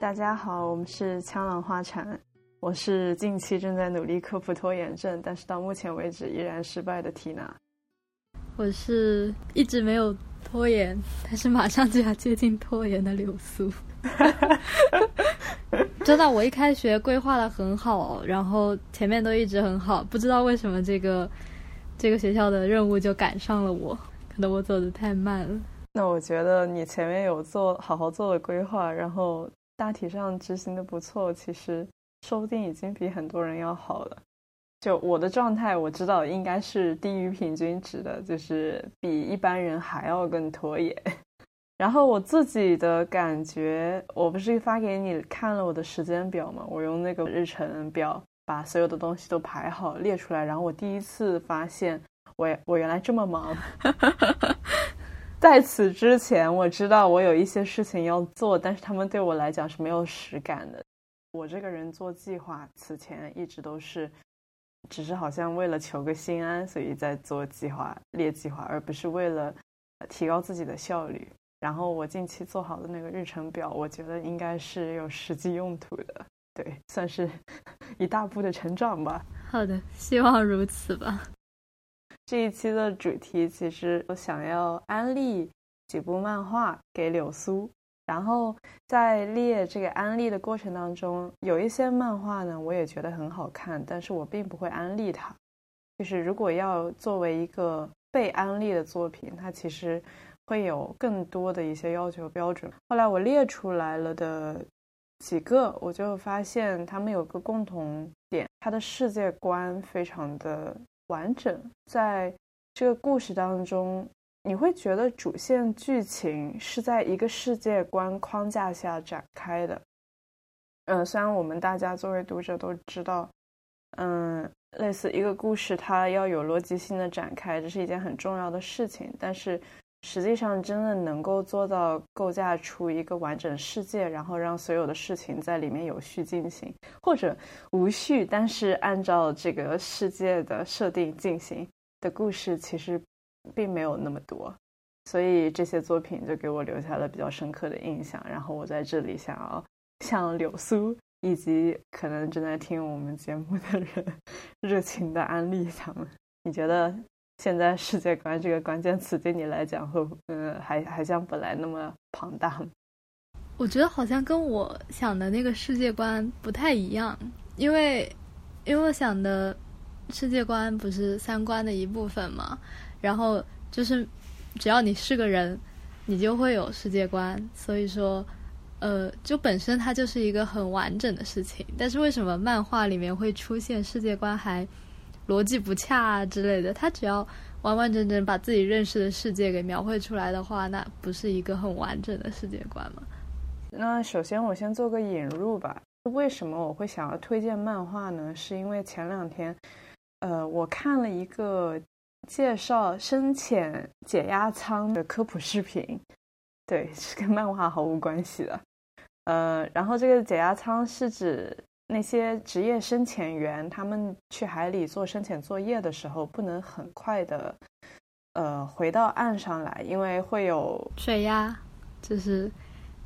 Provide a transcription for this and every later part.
大家好，我们是枪狼花禅，我是近期正在努力克服拖延症，但是到目前为止依然失败的缇娜。我是一直没有拖延，但是马上就要接近拖延的柳苏。真的，我一开学规划的很好，然后前面都一直很好，不知道为什么这个这个学校的任务就赶上了我，可能我走的太慢了。那我觉得你前面有做好好做的规划，然后大体上执行的不错，其实说不定已经比很多人要好了。就我的状态，我知道应该是低于平均值的，就是比一般人还要更拖延。然后我自己的感觉，我不是发给你看了我的时间表吗？我用那个日程表把所有的东西都排好列出来，然后我第一次发现，我我原来这么忙。在此之前，我知道我有一些事情要做，但是他们对我来讲是没有实感的。我这个人做计划，此前一直都是，只是好像为了求个心安，所以在做计划、列计划，而不是为了提高自己的效率。然后我近期做好的那个日程表，我觉得应该是有实际用途的，对，算是 一大步的成长吧。好的，希望如此吧。这一期的主题其实我想要安利几部漫画给柳苏，然后在列这个安利的过程当中，有一些漫画呢，我也觉得很好看，但是我并不会安利它。就是如果要作为一个被安利的作品，它其实会有更多的一些要求标准。后来我列出来了的几个，我就发现他们有个共同点，它的世界观非常的。完整在这个故事当中，你会觉得主线剧情是在一个世界观框架下展开的。嗯，虽然我们大家作为读者都知道，嗯，类似一个故事它要有逻辑性的展开，这是一件很重要的事情，但是。实际上，真的能够做到构架出一个完整世界，然后让所有的事情在里面有序进行，或者无序，但是按照这个世界的设定进行的故事，其实并没有那么多。所以这些作品就给我留下了比较深刻的印象。然后我在这里想要向柳苏以及可能正在听我们节目的人 热情的安利他们。你觉得？现在世界观这个关键词对你来讲，会嗯，还还像本来那么庞大吗？我觉得好像跟我想的那个世界观不太一样，因为因为我想的世界观不是三观的一部分嘛，然后就是只要你是个人，你就会有世界观，所以说呃，就本身它就是一个很完整的事情。但是为什么漫画里面会出现世界观还？逻辑不恰之类的，他只要完完整整把自己认识的世界给描绘出来的话，那不是一个很完整的世界观吗？那首先我先做个引入吧。为什么我会想要推荐漫画呢？是因为前两天，呃，我看了一个介绍深潜解压舱的科普视频，对，是跟漫画毫无关系的。呃，然后这个解压舱是指。那些职业深潜员，他们去海里做深潜作业的时候，不能很快的，呃，回到岸上来，因为会有水压，就是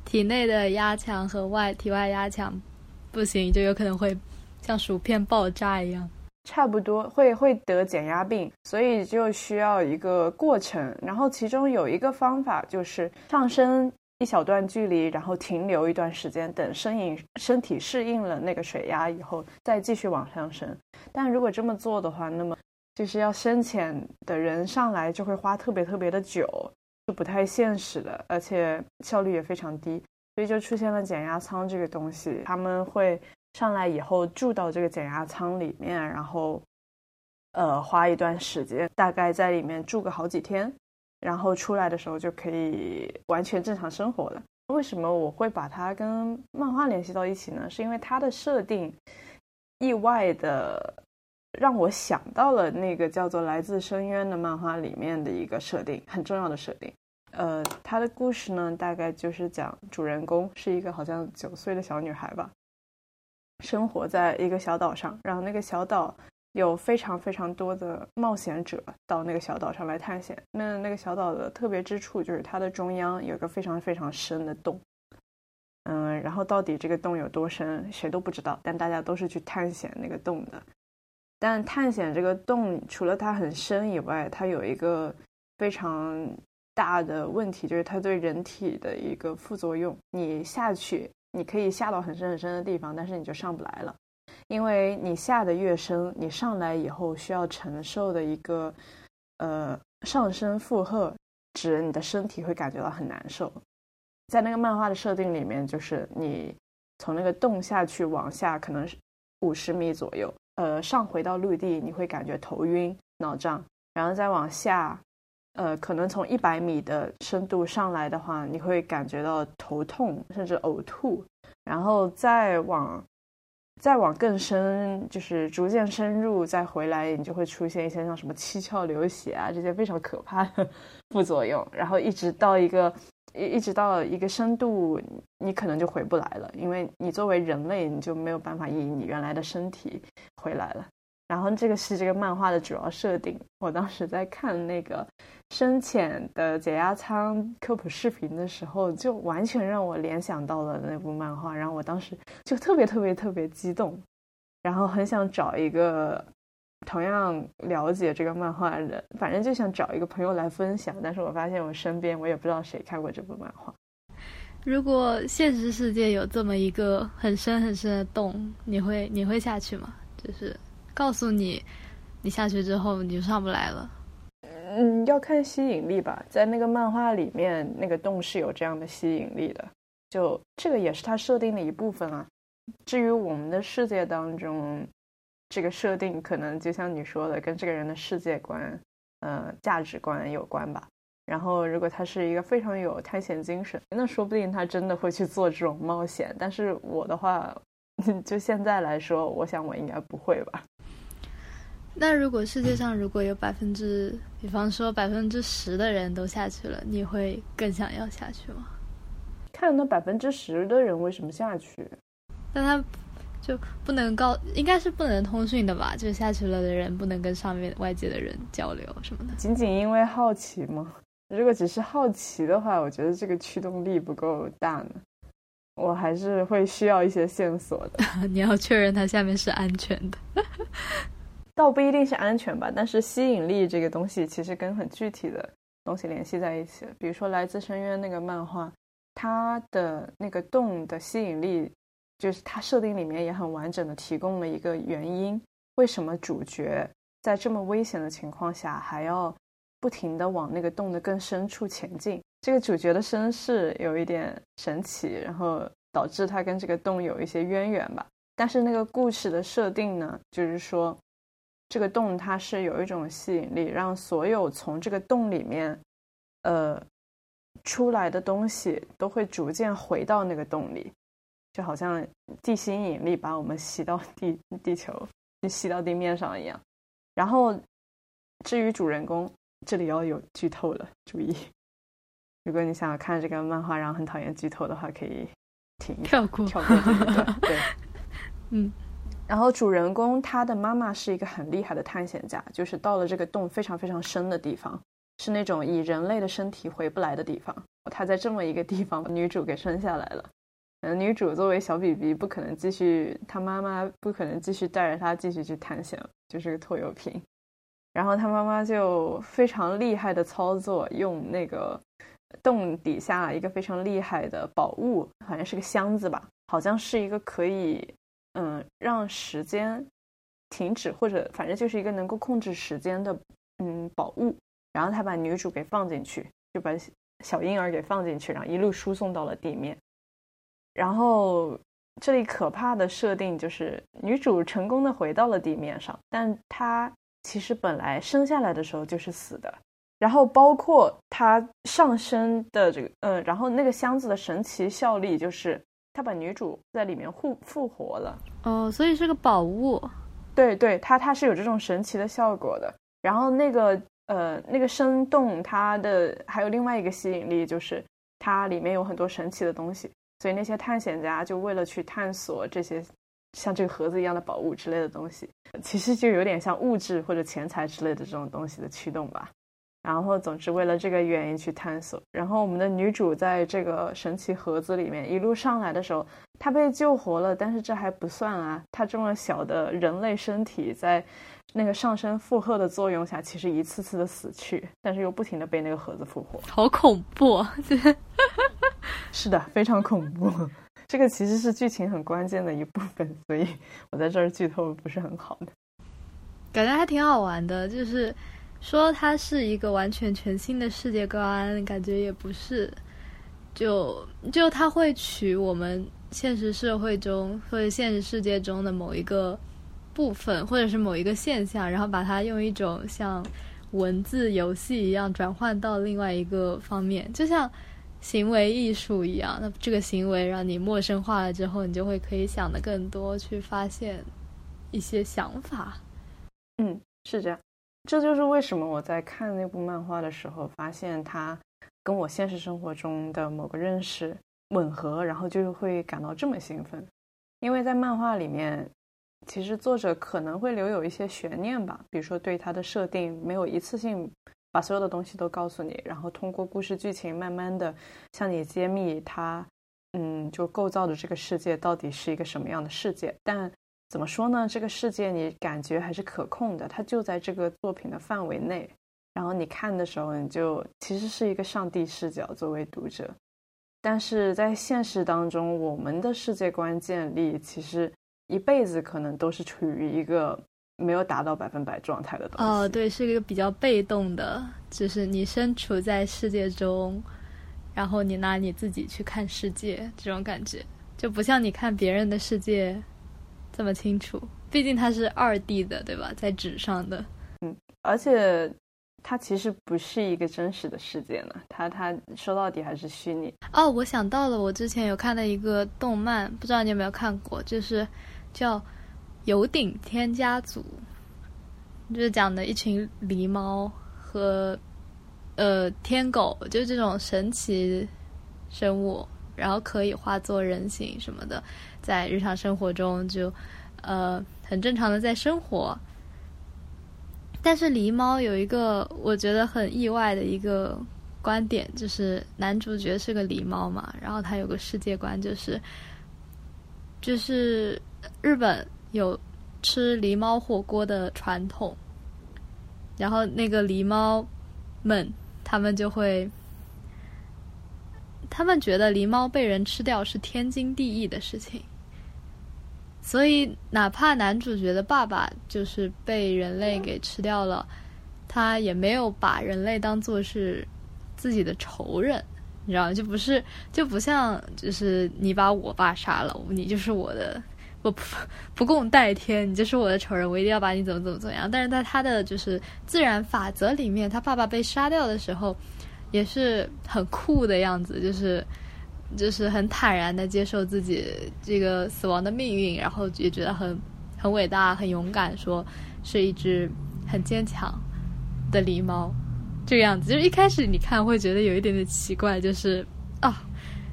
体内的压强和外体外压强不行，就有可能会像薯片爆炸一样，差不多会会得减压病，所以就需要一个过程。然后其中有一个方法就是上升。一小段距离，然后停留一段时间，等身影身体适应了那个水压以后，再继续往上升。但如果这么做的话，那么就是要深潜的人上来就会花特别特别的久，就不太现实的，而且效率也非常低。所以就出现了减压舱这个东西，他们会上来以后住到这个减压舱里面，然后呃花一段时间，大概在里面住个好几天。然后出来的时候就可以完全正常生活了。为什么我会把它跟漫画联系到一起呢？是因为它的设定意外的让我想到了那个叫做《来自深渊》的漫画里面的一个设定，很重要的设定。呃，它的故事呢，大概就是讲主人公是一个好像九岁的小女孩吧，生活在一个小岛上，然后那个小岛。有非常非常多的冒险者到那个小岛上来探险。那那个小岛的特别之处就是它的中央有一个非常非常深的洞，嗯，然后到底这个洞有多深，谁都不知道，但大家都是去探险那个洞的。但探险这个洞，除了它很深以外，它有一个非常大的问题，就是它对人体的一个副作用。你下去，你可以下到很深很深的地方，但是你就上不来了，因为你下的越深，你上来以后需要承受的一个呃上升负荷，指你的身体会感觉到很难受。在那个漫画的设定里面，就是你从那个洞下去往下，可能是五十米左右。呃，上回到陆地，你会感觉头晕、脑胀，然后再往下，呃，可能从一百米的深度上来的话，你会感觉到头痛，甚至呕吐，然后再往再往更深，就是逐渐深入，再回来，你就会出现一些像什么七窍流血啊这些非常可怕的 副作用，然后一直到一个。一一直到一个深度，你可能就回不来了，因为你作为人类，你就没有办法以你原来的身体回来了。然后这个是这个漫画的主要设定。我当时在看那个深浅的解压舱科普视频的时候，就完全让我联想到了那部漫画，然后我当时就特别特别特别激动，然后很想找一个。同样了解这个漫画的人，反正就想找一个朋友来分享。但是我发现我身边我也不知道谁看过这部漫画。如果现实世界有这么一个很深很深的洞，你会你会下去吗？就是告诉你，你下去之后你就上不来了。嗯，要看吸引力吧。在那个漫画里面，那个洞是有这样的吸引力的。就这个也是它设定的一部分啊。至于我们的世界当中。这个设定可能就像你说的，跟这个人的世界观、呃价值观有关吧。然后，如果他是一个非常有探险精神，那说不定他真的会去做这种冒险。但是我的话，就现在来说，我想我应该不会吧。那如果世界上如果有百分之，比方说百分之十的人都下去了，你会更想要下去吗？看那百分之十的人为什么下去？但他。就不能告，应该是不能通讯的吧？就下去了的人不能跟上面外界的人交流什么的。仅仅因为好奇吗？如果只是好奇的话，我觉得这个驱动力不够大呢。我还是会需要一些线索的。你要确认它下面是安全的，倒不一定是安全吧。但是吸引力这个东西其实跟很具体的东西联系在一起。比如说《来自深渊》那个漫画，它的那个洞的吸引力。就是它设定里面也很完整的提供了一个原因，为什么主角在这么危险的情况下还要不停的往那个洞的更深处前进？这个主角的身世有一点神奇，然后导致他跟这个洞有一些渊源吧。但是那个故事的设定呢，就是说这个洞它是有一种吸引力，让所有从这个洞里面呃出来的东西都会逐渐回到那个洞里。就好像地心引力把我们吸到地地球，吸到地面上一样。然后，至于主人公，这里要有剧透了，注意。如果你想要看这个漫画，然后很讨厌剧透的话，可以停跳过跳过这一段。对，嗯。然后主人公他的妈妈是一个很厉害的探险家，就是到了这个洞非常非常深的地方，是那种以人类的身体回不来的地方。他在这么一个地方把女主给生下来了。嗯，女主作为小 BB，不可能继续，她妈妈不可能继续带着她继续去探险，就是个拖油瓶。然后她妈妈就非常厉害的操作，用那个洞底下一个非常厉害的宝物，好像是个箱子吧，好像是一个可以嗯让时间停止或者反正就是一个能够控制时间的嗯宝物。然后他把女主给放进去，就把小婴儿给放进去，然后一路输送到了地面。然后这里可怕的设定就是女主成功的回到了地面上，但她其实本来生下来的时候就是死的。然后包括她上身的这个，嗯，然后那个箱子的神奇效力就是她把女主在里面复复活了。哦，所以是个宝物。对对，它它是有这种神奇的效果的。然后那个呃那个生动它的还有另外一个吸引力就是它里面有很多神奇的东西。所以那些探险家就为了去探索这些像这个盒子一样的宝物之类的东西，其实就有点像物质或者钱财之类的这种东西的驱动吧。然后总之为了这个原因去探索。然后我们的女主在这个神奇盒子里面一路上来的时候，她被救活了，但是这还不算啊，她这么小的人类身体在那个上升负荷的作用下，其实一次次的死去，但是又不停的被那个盒子复活，好恐怖！是的，非常恐怖。这个其实是剧情很关键的一部分，所以我在这儿剧透不是很好的。感觉还挺好玩的，就是说它是一个完全全新的世界观，感觉也不是，就就它会取我们现实社会中或者现实世界中的某一个部分，或者是某一个现象，然后把它用一种像文字游戏一样转换到另外一个方面，就像行为艺术一样。那这个行为让你陌生化了之后，你就会可以想的更多，去发现一些想法。嗯，是这样，这就是为什么我在看那部漫画的时候，发现它跟我现实生活中的某个认识吻合，然后就会感到这么兴奋。因为在漫画里面，其实作者可能会留有一些悬念吧，比如说对它的设定没有一次性把所有的东西都告诉你，然后通过故事剧情慢慢的向你揭秘它，嗯，就构造的这个世界到底是一个什么样的世界，但。怎么说呢？这个世界你感觉还是可控的，它就在这个作品的范围内。然后你看的时候，你就其实是一个上帝视角作为读者。但是在现实当中，我们的世界观建立其实一辈子可能都是处于一个没有达到百分百状态的东西。哦，对，是一个比较被动的，就是你身处在世界中，然后你拿你自己去看世界，这种感觉就不像你看别人的世界。这么清楚，毕竟它是二 D 的，对吧？在纸上的，嗯，而且它其实不是一个真实的世界呢，它它说到底还是虚拟。哦，我想到了，我之前有看到一个动漫，不知道你有没有看过，就是叫《有顶天家族》，就是讲的一群狸猫和呃天狗，就是这种神奇生物。然后可以化作人形什么的，在日常生活中就，呃，很正常的在生活。但是狸猫有一个我觉得很意外的一个观点，就是男主角是个狸猫嘛，然后他有个世界观，就是就是日本有吃狸猫火锅的传统，然后那个狸猫们他们就会。他们觉得狸猫被人吃掉是天经地义的事情，所以哪怕男主角的爸爸就是被人类给吃掉了，他也没有把人类当做是自己的仇人，你知道吗？就不是就不像就是你把我爸杀了，你就是我的不不 不共戴天，你就是我的仇人，我一定要把你怎么怎么怎么样。但是在他的就是自然法则里面，他爸爸被杀掉的时候。也是很酷的样子，就是就是很坦然的接受自己这个死亡的命运，然后也觉得很很伟大、很勇敢，说是一只很坚强的狸猫，这个样子。就是一开始你看会觉得有一点点奇怪，就是啊，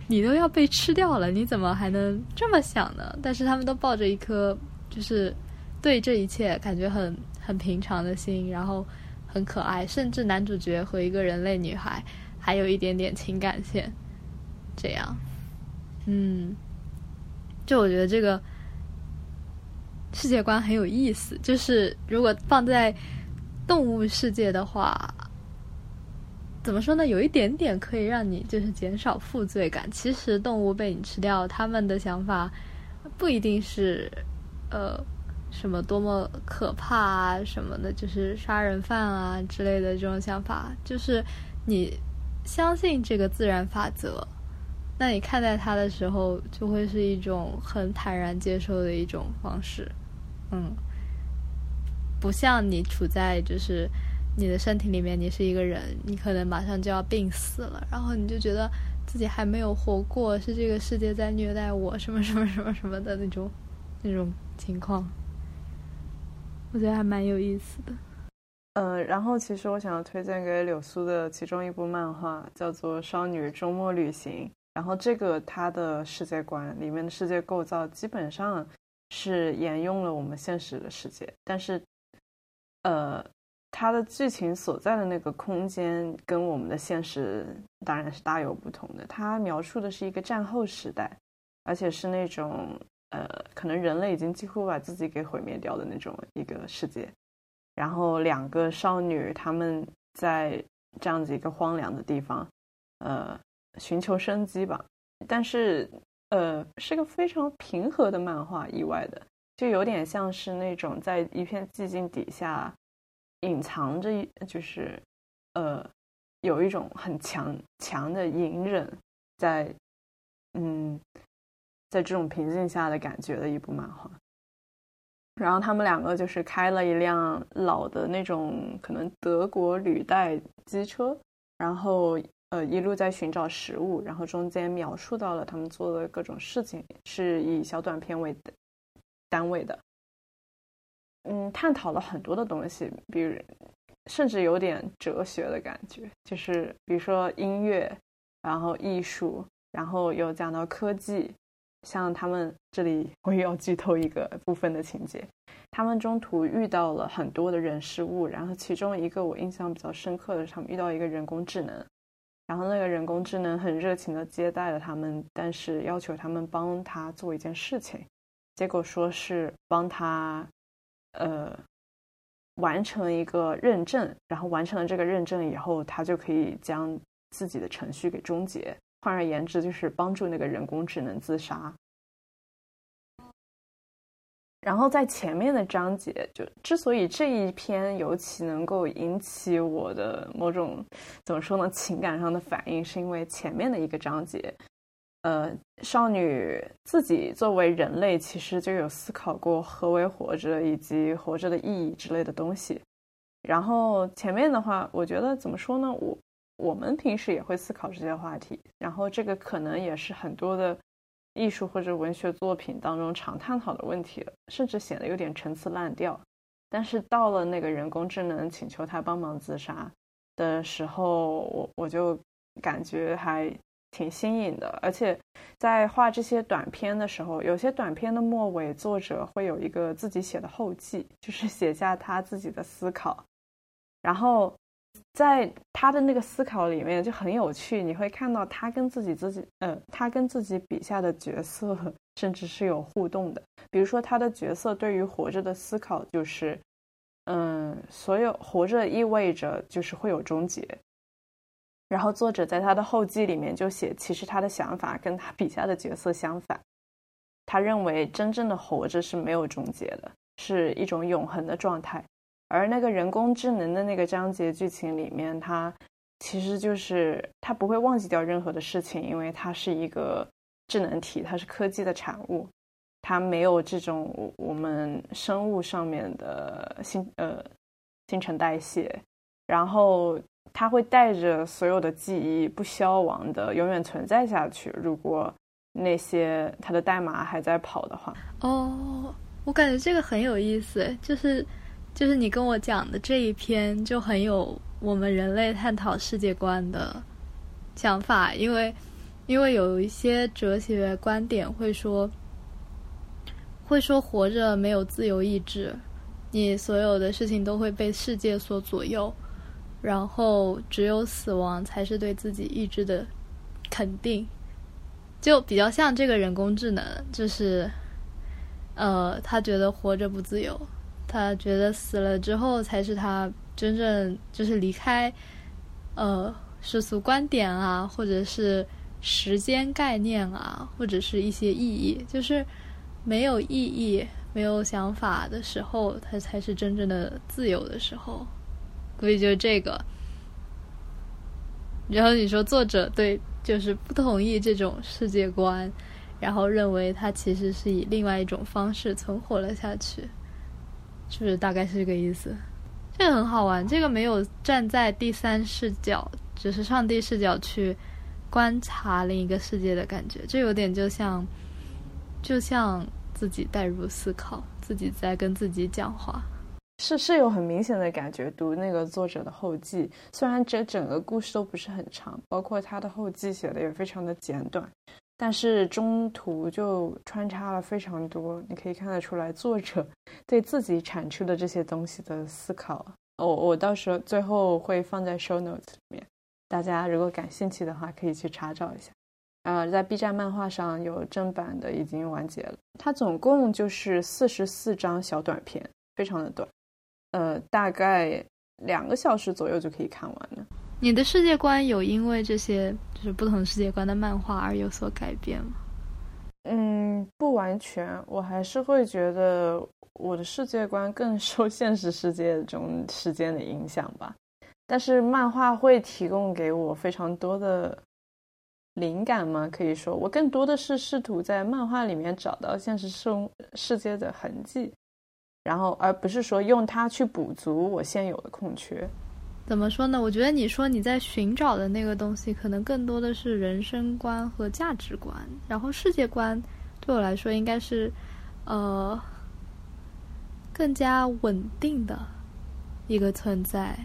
你都要被吃掉了，你怎么还能这么想呢？但是他们都抱着一颗就是对这一切感觉很很平常的心，然后。很可爱，甚至男主角和一个人类女孩还有一点点情感线，这样，嗯，就我觉得这个世界观很有意思。就是如果放在动物世界的话，怎么说呢？有一点点可以让你就是减少负罪感。其实动物被你吃掉，他们的想法不一定是呃。什么多么可怕啊，什么的，就是杀人犯啊之类的这种想法，就是你相信这个自然法则，那你看待它的时候，就会是一种很坦然接受的一种方式，嗯，不像你处在就是你的身体里面，你是一个人，你可能马上就要病死了，然后你就觉得自己还没有活过，是这个世界在虐待我，什么什么什么什么的那种那种情况。我觉得还蛮有意思的，嗯，然后其实我想要推荐给柳苏的其中一部漫画叫做《少女周末旅行》，然后这个它的世界观里面的世界构造基本上是沿用了我们现实的世界，但是，呃，它的剧情所在的那个空间跟我们的现实当然是大有不同的。它描述的是一个战后时代，而且是那种呃，可能人类已经几乎把自己给毁灭掉的那种一个世界。然后两个少女她们在这样子一个荒凉的地方，呃，寻求生机吧。但是呃，是个非常平和的漫画，意外的。就有点像是那种在一片寂静底下隐藏着，就是，呃，有一种很强强的隐忍，在，嗯，在这种平静下的感觉的一部漫画。然后他们两个就是开了一辆老的那种可能德国履带机车，然后呃一路在寻找食物，然后中间描述到了他们做的各种事情，是以小短片为。单位的，嗯，探讨了很多的东西，比如甚至有点哲学的感觉，就是比如说音乐，然后艺术，然后有讲到科技，像他们这里我也要剧透一个部分的情节，他们中途遇到了很多的人事物，然后其中一个我印象比较深刻的是他们遇到一个人工智能，然后那个人工智能很热情的接待了他们，但是要求他们帮他做一件事情。结果说是帮他，呃，完成一个认证，然后完成了这个认证以后，他就可以将自己的程序给终结。换而言之，就是帮助那个人工智能自杀。然后在前面的章节，就之所以这一篇尤其能够引起我的某种怎么说呢情感上的反应，是因为前面的一个章节。呃，少女自己作为人类，其实就有思考过何为活着以及活着的意义之类的东西。然后前面的话，我觉得怎么说呢？我我们平时也会思考这些话题。然后这个可能也是很多的艺术或者文学作品当中常探讨的问题了，甚至显得有点陈词滥调。但是到了那个人工智能请求他帮忙自杀的时候，我我就感觉还。挺新颖的，而且在画这些短片的时候，有些短片的末尾，作者会有一个自己写的后记，就是写下他自己的思考。然后在他的那个思考里面就很有趣，你会看到他跟自己自己，呃，他跟自己笔下的角色甚至是有互动的。比如说他的角色对于活着的思考就是，嗯，所有活着意味着就是会有终结。然后作者在他的后记里面就写，其实他的想法跟他笔下的角色相反。他认为真正的活着是没有终结的，是一种永恒的状态。而那个人工智能的那个章节剧情里面，它其实就是它不会忘记掉任何的事情，因为它是一个智能体，它是科技的产物，它没有这种我们生物上面的新呃新陈代谢，然后。它会带着所有的记忆不消亡的永远存在下去。如果那些它的代码还在跑的话，哦，我感觉这个很有意思，就是就是你跟我讲的这一篇就很有我们人类探讨世界观的想法，因为因为有一些哲学观点会说会说活着没有自由意志，你所有的事情都会被世界所左右。然后，只有死亡才是对自己意志的肯定，就比较像这个人工智能，就是，呃，他觉得活着不自由，他觉得死了之后才是他真正就是离开，呃，世俗观点啊，或者是时间概念啊，或者是一些意义，就是没有意义、没有想法的时候，他才是真正的自由的时候。估计就是这个，然后你说作者对就是不同意这种世界观，然后认为他其实是以另外一种方式存活了下去，是不是大概是这个意思？这个很好玩，这个没有站在第三视角，只是上帝视角去观察另一个世界的感觉，这有点就像就像自己带入思考，自己在跟自己讲话。是是有很明显的感觉，读那个作者的后记，虽然这整个故事都不是很长，包括他的后记写的也非常的简短，但是中途就穿插了非常多，你可以看得出来作者 对自己产出的这些东西的思考。我我到时候最后会放在 show notes 里面，大家如果感兴趣的话可以去查找一下。呃，在 B 站漫画上有正版的，已经完结了。它总共就是四十四张小短片，非常的短，呃，大概两个小时左右就可以看完了。你的世界观有因为这些就是不同世界观的漫画而有所改变吗？嗯，不完全，我还是会觉得我的世界观更受现实世界中事件的影响吧。但是漫画会提供给我非常多的。灵感吗？可以说，我更多的是试图在漫画里面找到现实生世界的痕迹，然后而不是说用它去补足我现有的空缺。怎么说呢？我觉得你说你在寻找的那个东西，可能更多的是人生观和价值观，然后世界观对我来说应该是，呃，更加稳定的一个存在。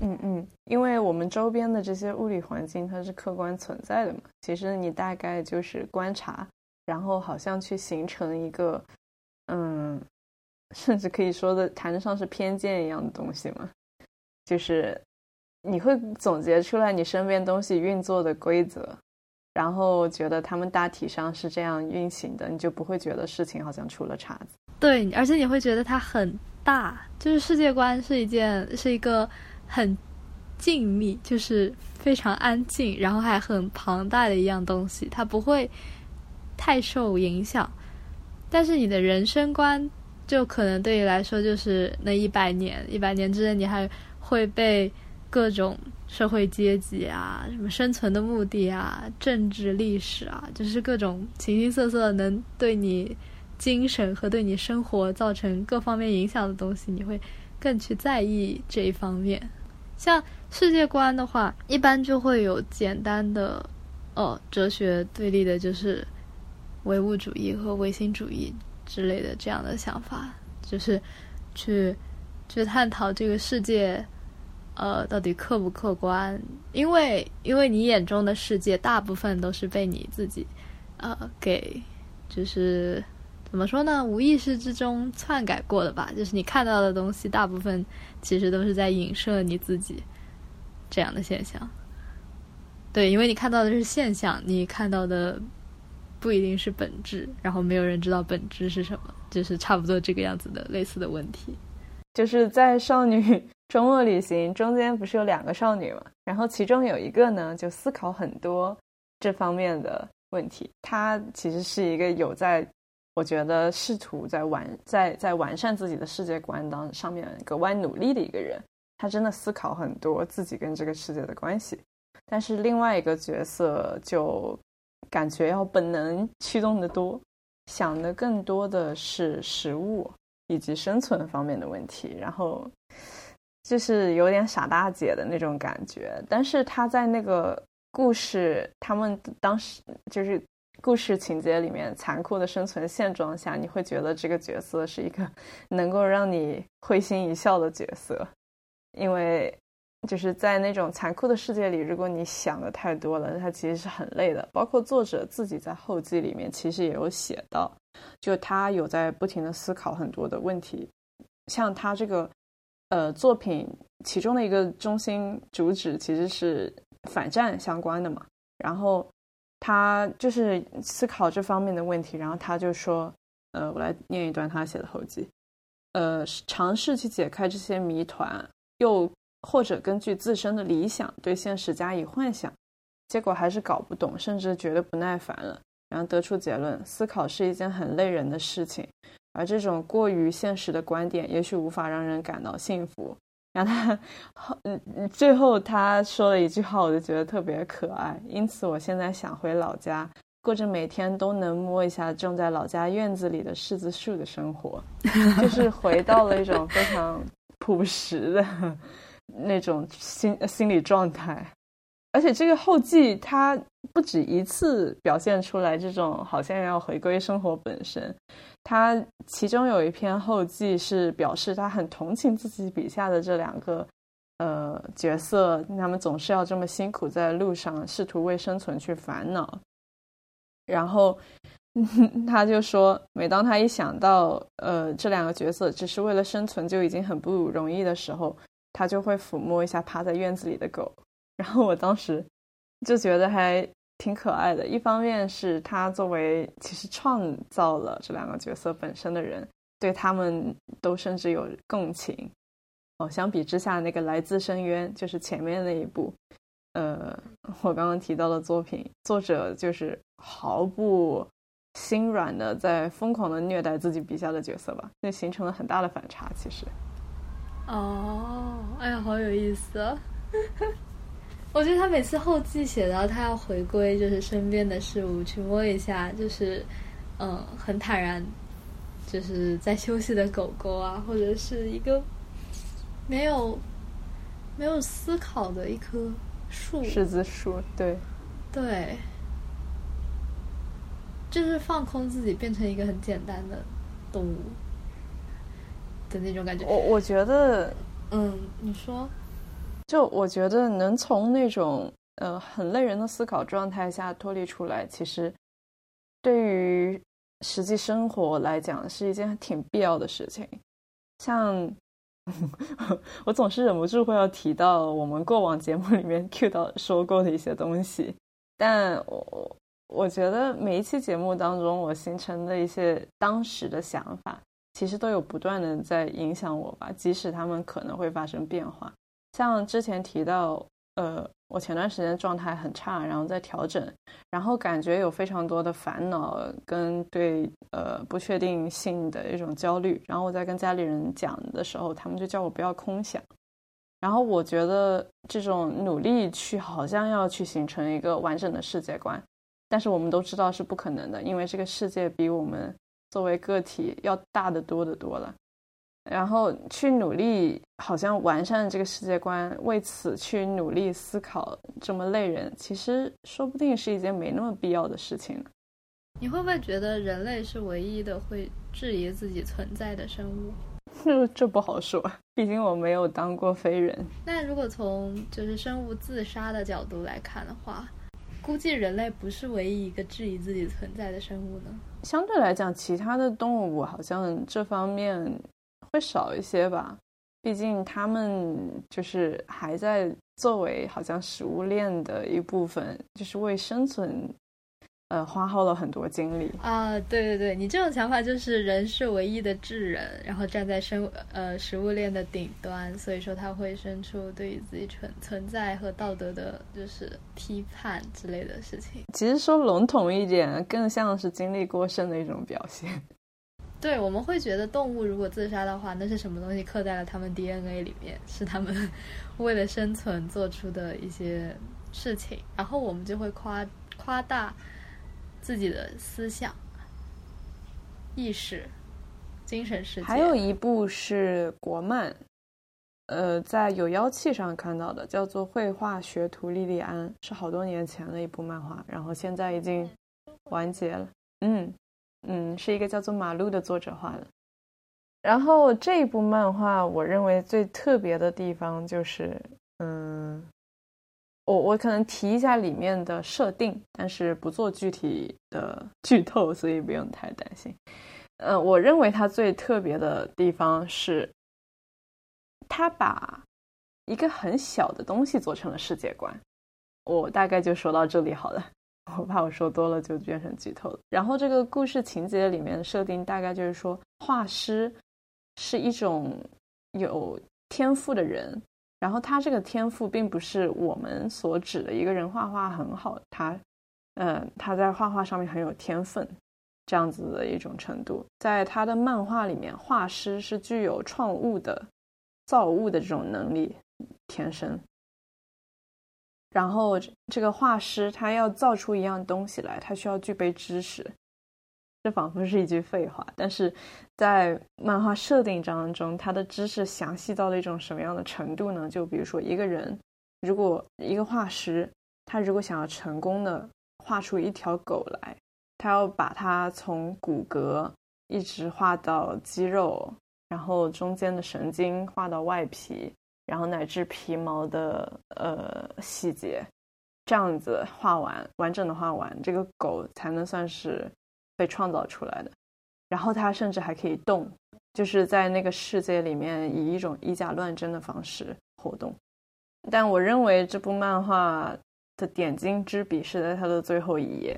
嗯嗯，因为我们周边的这些物理环境它是客观存在的嘛，其实你大概就是观察，然后好像去形成一个，嗯，甚至可以说的谈得上是偏见一样的东西嘛，就是你会总结出来你身边东西运作的规则，然后觉得他们大体上是这样运行的，你就不会觉得事情好像出了岔子。对，而且你会觉得它很大，就是世界观是一件是一个。很静谧，就是非常安静，然后还很庞大的一样东西，它不会太受影响。但是你的人生观，就可能对你来说就是那一百年，一百年之内，你还会被各种社会阶级啊、什么生存的目的啊、政治历史啊，就是各种形形色色能对你精神和对你生活造成各方面影响的东西，你会更去在意这一方面。像世界观的话，一般就会有简单的，哦，哲学对立的就是唯物主义和唯心主义之类的这样的想法，就是去去探讨这个世界，呃，到底客不客观？因为因为你眼中的世界大部分都是被你自己，呃，给就是怎么说呢？无意识之中篡改过的吧？就是你看到的东西大部分。其实都是在影射你自己这样的现象，对，因为你看到的是现象，你看到的不一定是本质，然后没有人知道本质是什么，就是差不多这个样子的类似的问题。就是在《少女周末旅行》中间不是有两个少女嘛，然后其中有一个呢就思考很多这方面的问题，她其实是一个有在。我觉得试图在完在在完善自己的世界观当上面格外努力的一个人，她真的思考很多自己跟这个世界的关系。但是另外一个角色就感觉要本能驱动的多，想的更多的是食物以及生存方面的问题，然后就是有点傻大姐的那种感觉。但是他在那个故事，他们当时就是。故事情节里面残酷的生存现状下，你会觉得这个角色是一个 能够让你会心一笑的角色，因为就是在那种残酷的世界里，如果你想的太多了，他其实是很累的。包括作者自己在后记里面其实也有写到，就他有在不停的思考很多的问题，像他这个呃作品其中的一个中心主旨其实是反战相关的嘛，然后。他就是思考这方面的问题，然后他就说：“呃，我来念一段他写的后记，呃，尝试去解开这些谜团，又或者根据自身的理想对现实加以幻想，结果还是搞不懂，甚至觉得不耐烦了，然后得出结论：思考是一件很累人的事情，而这种过于现实的观点，也许无法让人感到幸福。”然后他后嗯最后他说了一句话，我就觉得特别可爱。因此，我现在想回老家，过着每天都能摸一下种在老家院子里的柿子树的生活，就 是回到了一种非常朴实的那种心心理状态。而且这个后记，他不止一次表现出来这种好像要回归生活本身。他其中有一篇后记是表示他很同情自己笔下的这两个呃角色，他们总是要这么辛苦在路上，试图为生存去烦恼。然后 他就说，每当他一想到呃这两个角色只是为了生存就已经很不容易的时候，他就会抚摸一下趴在院子里的狗，然后我当时就觉得还挺可爱的。一方面是他作为其实创造了这两个角色本身的人，对他们都甚至有共情。哦，相比之下，那个来自深渊就是前面那一部，呃，我刚刚提到的作品，作者就是毫不心软的在疯狂的虐待自己笔下的角色吧，那形成了很大的反差。其实，哦，哎呀，好有意思啊！我觉得他每次后记写到他要回归，就是身边的事物去摸一下，就是嗯，很坦然，就是在休息的狗狗啊，或者是一个。没有，没有思考的一棵树，柿子树，对，对，就是放空自己，变成一个很简单的动物的那种感觉。我我觉得，嗯，你说，就我觉得能从那种呃很累人的思考状态下脱离出来，其实对于实际生活来讲是一件挺必要的事情，像。我总是忍不住会要提到我们过往节目里面 Q 到说过的一些东西，但我我觉得每一期节目当中我形成的一些当时的想法，其实都有不断的在影响我吧，即使他们可能会发生变化，像之前提到。呃，我前段时间状态很差，然后在调整，然后感觉有非常多的烦恼跟对呃不确定性的一种焦虑。然后我在跟家里人讲的时候，他们就叫我不要空想。然后我觉得这种努力去好像要去形成一个完整的世界观，但是我们都知道是不可能的，因为这个世界比我们作为个体要大得多得多了。然后去努力，好像完善这个世界观，为此去努力思考，这么累人，其实说不定是一件没那么必要的事情。你会不会觉得人类是唯一的会质疑自己存在的生物？这不好说，毕竟我没有当过飞人。那如果从就是生物自杀的角度来看的话，估计人类不是唯一一个质疑自己存在的生物呢？相对来讲，其他的动物好像这方面。会少一些吧，毕竟他们就是还在作为好像食物链的一部分，就是为生存，呃，花耗了很多精力啊。对对对，你这种想法就是人是唯一的智人，然后站在生呃食物链的顶端，所以说他会生出对于自己存存在和道德的，就是批判之类的事情。其实说笼统一点，更像是精力过剩的一种表现。对，我们会觉得动物如果自杀的话，那是什么东西刻在了他们 DNA 里面，是他们 为了生存做出的一些事情，然后我们就会夸夸大自己的思想、意识、精神世界。还有一部是国漫，呃，在有妖气上看到的，叫做《绘画学徒莉莉安》，是好多年前的一部漫画，然后现在已经完结了。嗯。嗯，是一个叫做马路的作者画的。然后这一部漫画，我认为最特别的地方就是，嗯，我我可能提一下里面的设定，但是不做具体的剧透，所以不用太担心。呃，我认为它最特别的地方是，他把一个很小的东西做成了世界观。我大概就说到这里好了。我怕我说多了就变成剧透了。然后这个故事情节里面设定大概就是说，画师是一种有天赋的人，然后他这个天赋并不是我们所指的一个人画画很好，他，呃，他在画画上面很有天分，这样子的一种程度。在他的漫画里面，画师是具有创物的、造物的这种能力，天生。然后这个画师他要造出一样东西来，他需要具备知识。这仿佛是一句废话，但是在漫画设定当中，他的知识详细到了一种什么样的程度呢？就比如说一个人，如果一个画师，他如果想要成功的画出一条狗来，他要把它从骨骼一直画到肌肉，然后中间的神经画到外皮。然后乃至皮毛的呃细节，这样子画完完整的画完，这个狗才能算是被创造出来的。然后它甚至还可以动，就是在那个世界里面以一种以假乱真的方式活动。但我认为这部漫画的点睛之笔是在它的最后一页。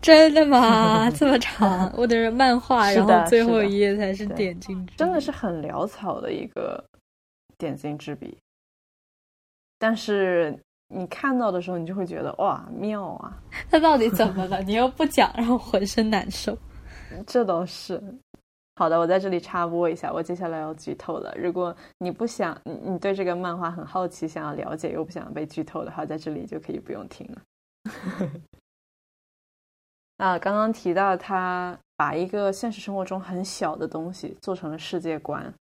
真的吗？这么长？我的漫画，然后最后一页才是点睛之笔，真的是很潦草的一个点睛之笔。但是你看到的时候，你就会觉得哇妙啊！他到底怎么了？你又不讲，让我浑身难受。这倒是。好的，我在这里插播一下，我接下来要剧透了。如果你不想，你你对这个漫画很好奇，想要了解又不想被剧透的话，在这里就可以不用听了。啊，刚刚提到他把一个现实生活中很小的东西做成了世界观。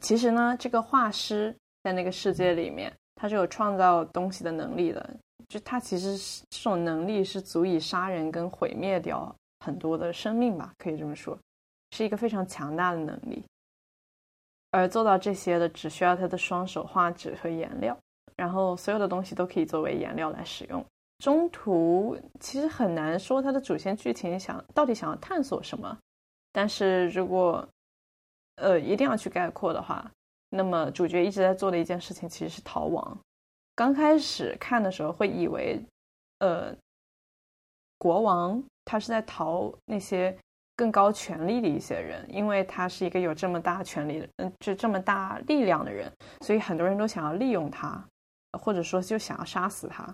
其实呢，这个画师在那个世界里面，他是有创造东西的能力的。就他其实是这种能力是足以杀人跟毁灭掉很多的生命吧，可以这么说，是一个非常强大的能力。而做到这些的，只需要他的双手、画纸和颜料，然后所有的东西都可以作为颜料来使用。中途其实很难说它的主线剧情想到底想要探索什么，但是如果呃一定要去概括的话，那么主角一直在做的一件事情其实是逃亡。刚开始看的时候会以为，呃，国王他是在逃那些更高权力的一些人，因为他是一个有这么大权力的，嗯，就这么大力量的人，所以很多人都想要利用他，或者说就想要杀死他。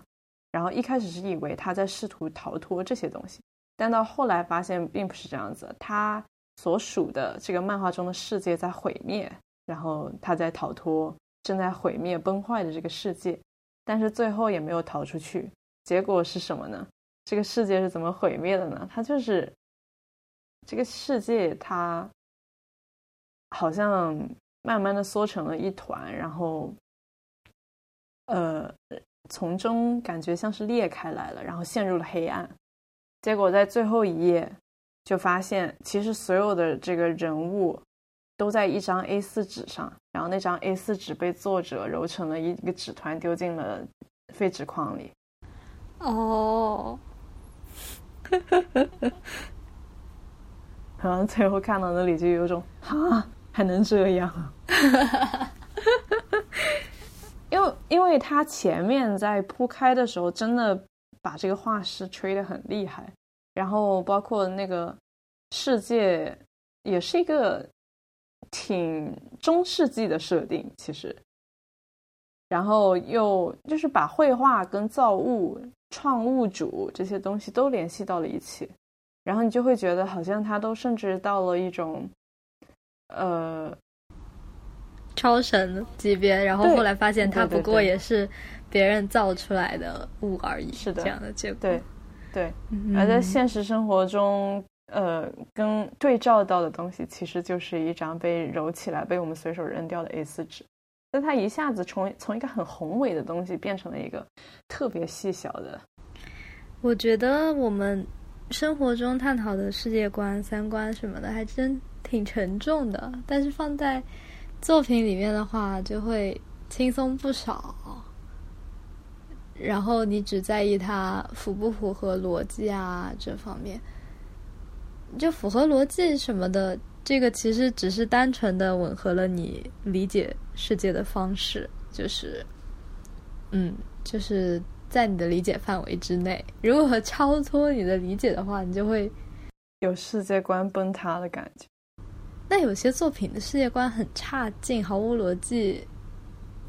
然后一开始是以为他在试图逃脱这些东西，但到后来发现并不是这样子，他所属的这个漫画中的世界在毁灭，然后他在逃脱正在毁灭崩坏的这个世界，但是最后也没有逃出去。结果是什么呢？这个世界是怎么毁灭的呢？它就是这个世界，它好像慢慢的缩成了一团，然后呃。从中感觉像是裂开来了，然后陷入了黑暗。结果在最后一页就发现，其实所有的这个人物都在一张 A4 纸上，然后那张 A4 纸被作者揉成了一个纸团，丢进了废纸筐里。哦，然后最后看到那里就有种啊，还能这样？因为因为他前面在铺开的时候，真的把这个画师吹得很厉害，然后包括那个世界也是一个挺中世纪的设定，其实，然后又就是把绘画跟造物、创物主这些东西都联系到了一起，然后你就会觉得好像他都甚至到了一种，呃。超神级别，然后后来发现它不过也是别人造出来的物而已，是的这样的结果。对，对，嗯，而在现实生活中，呃，跟对照到的东西，其实就是一张被揉起来、被我们随手扔掉的 A4 纸。但它一下子从从一个很宏伟的东西变成了一个特别细小的，我觉得我们生活中探讨的世界观、三观什么的，还真挺沉重的。但是放在作品里面的话，就会轻松不少。然后你只在意它符不符合逻辑啊这方面，就符合逻辑什么的，这个其实只是单纯的吻合了你理解世界的方式，就是，嗯，就是在你的理解范围之内。如果超脱你的理解的话，你就会有世界观崩塌的感觉。那有些作品的世界观很差劲，毫无逻辑，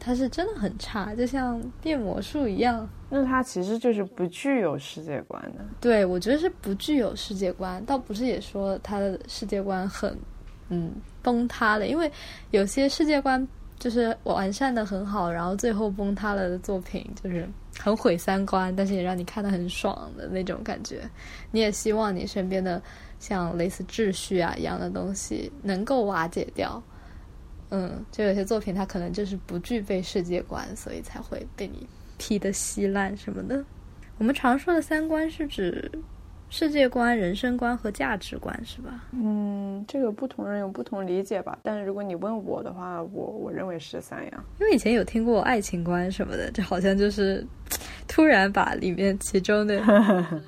它是真的很差，就像变魔术一样。那它其实就是不具有世界观的。对，我觉得是不具有世界观，倒不是也说他的世界观很，嗯，崩塌了。因为有些世界观就是完善的很好，然后最后崩塌了的作品，就是很毁三观，但是也让你看得很爽的那种感觉。你也希望你身边的像类似秩序啊一样的东西能够瓦解掉。嗯，就有些作品它可能就是不具备世界观，所以才会被你批的稀烂什么的。我们常说的三观是指世界观、人生观和价值观，是吧？嗯，这个不同人有不同理解吧。但是如果你问我的话，我我认为是三样。因为以前有听过爱情观什么的，这好像就是突然把里面其中的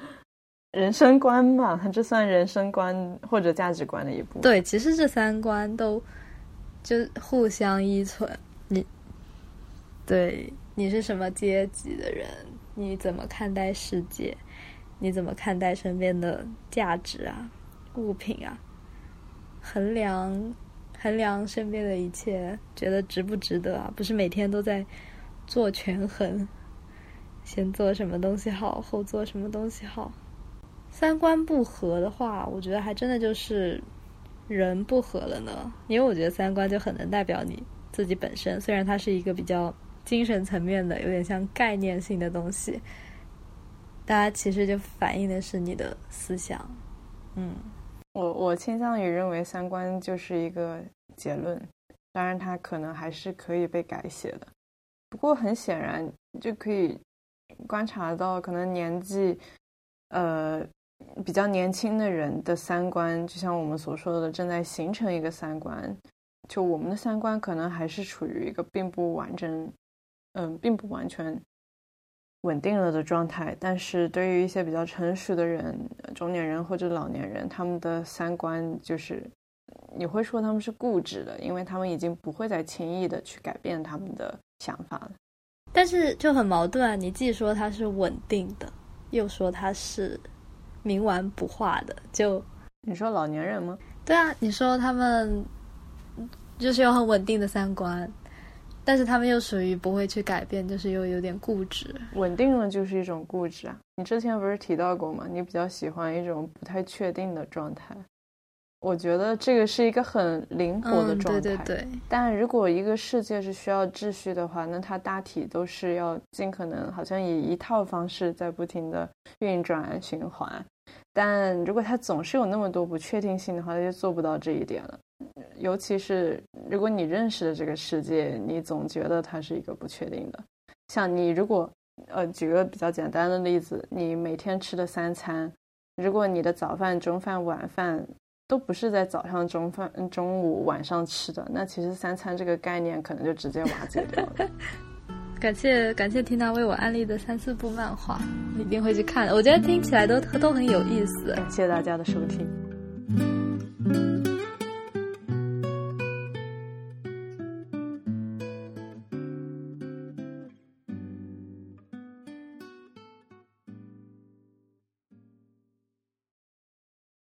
人生观嘛，它这算人生观或者价值观的一部分。对，其实这三观都就互相依存。你对你是什么阶级的人，你怎么看待世界，你怎么看待身边的价值啊、物品啊，衡量衡量身边的一切，觉得值不值得啊？不是每天都在做权衡，先做什么东西好，后做什么东西好。三观不合的话，我觉得还真的就是人不合了呢。因为我觉得三观就很能代表你自己本身，虽然它是一个比较精神层面的、有点像概念性的东西，大家其实就反映的是你的思想。嗯，我我倾向于认为三观就是一个结论，当然它可能还是可以被改写的。不过很显然就可以观察到，可能年纪呃。比较年轻的人的三观，就像我们所说的，正在形成一个三观。就我们的三观可能还是处于一个并不完整，嗯，并不完全稳定了的状态。但是对于一些比较成熟的人，中年人或者老年人，他们的三观就是你会说他们是固执的，因为他们已经不会再轻易的去改变他们的想法了。但是就很矛盾啊，你既说它是稳定的，又说它是。冥顽不化的，就你说老年人吗？对啊，你说他们就是有很稳定的三观，但是他们又属于不会去改变，就是又有点固执。稳定了就是一种固执啊！你之前不是提到过吗？你比较喜欢一种不太确定的状态。我觉得这个是一个很灵活的状态。对对对。但如果一个世界是需要秩序的话，那它大体都是要尽可能好像以一套方式在不停的运转循环。但如果它总是有那么多不确定性的话，它就做不到这一点了。尤其是如果你认识的这个世界，你总觉得它是一个不确定的。像你如果呃，举个比较简单的例子，你每天吃的三餐，如果你的早饭、中饭、晚饭。都不是在早上、中饭、中午、晚上吃的，那其实三餐这个概念可能就直接瓦解掉了。感谢感谢缇娜为我安利的三四部漫画，一定会去看的，我觉得听起来都都很有意思，感谢大家的收听。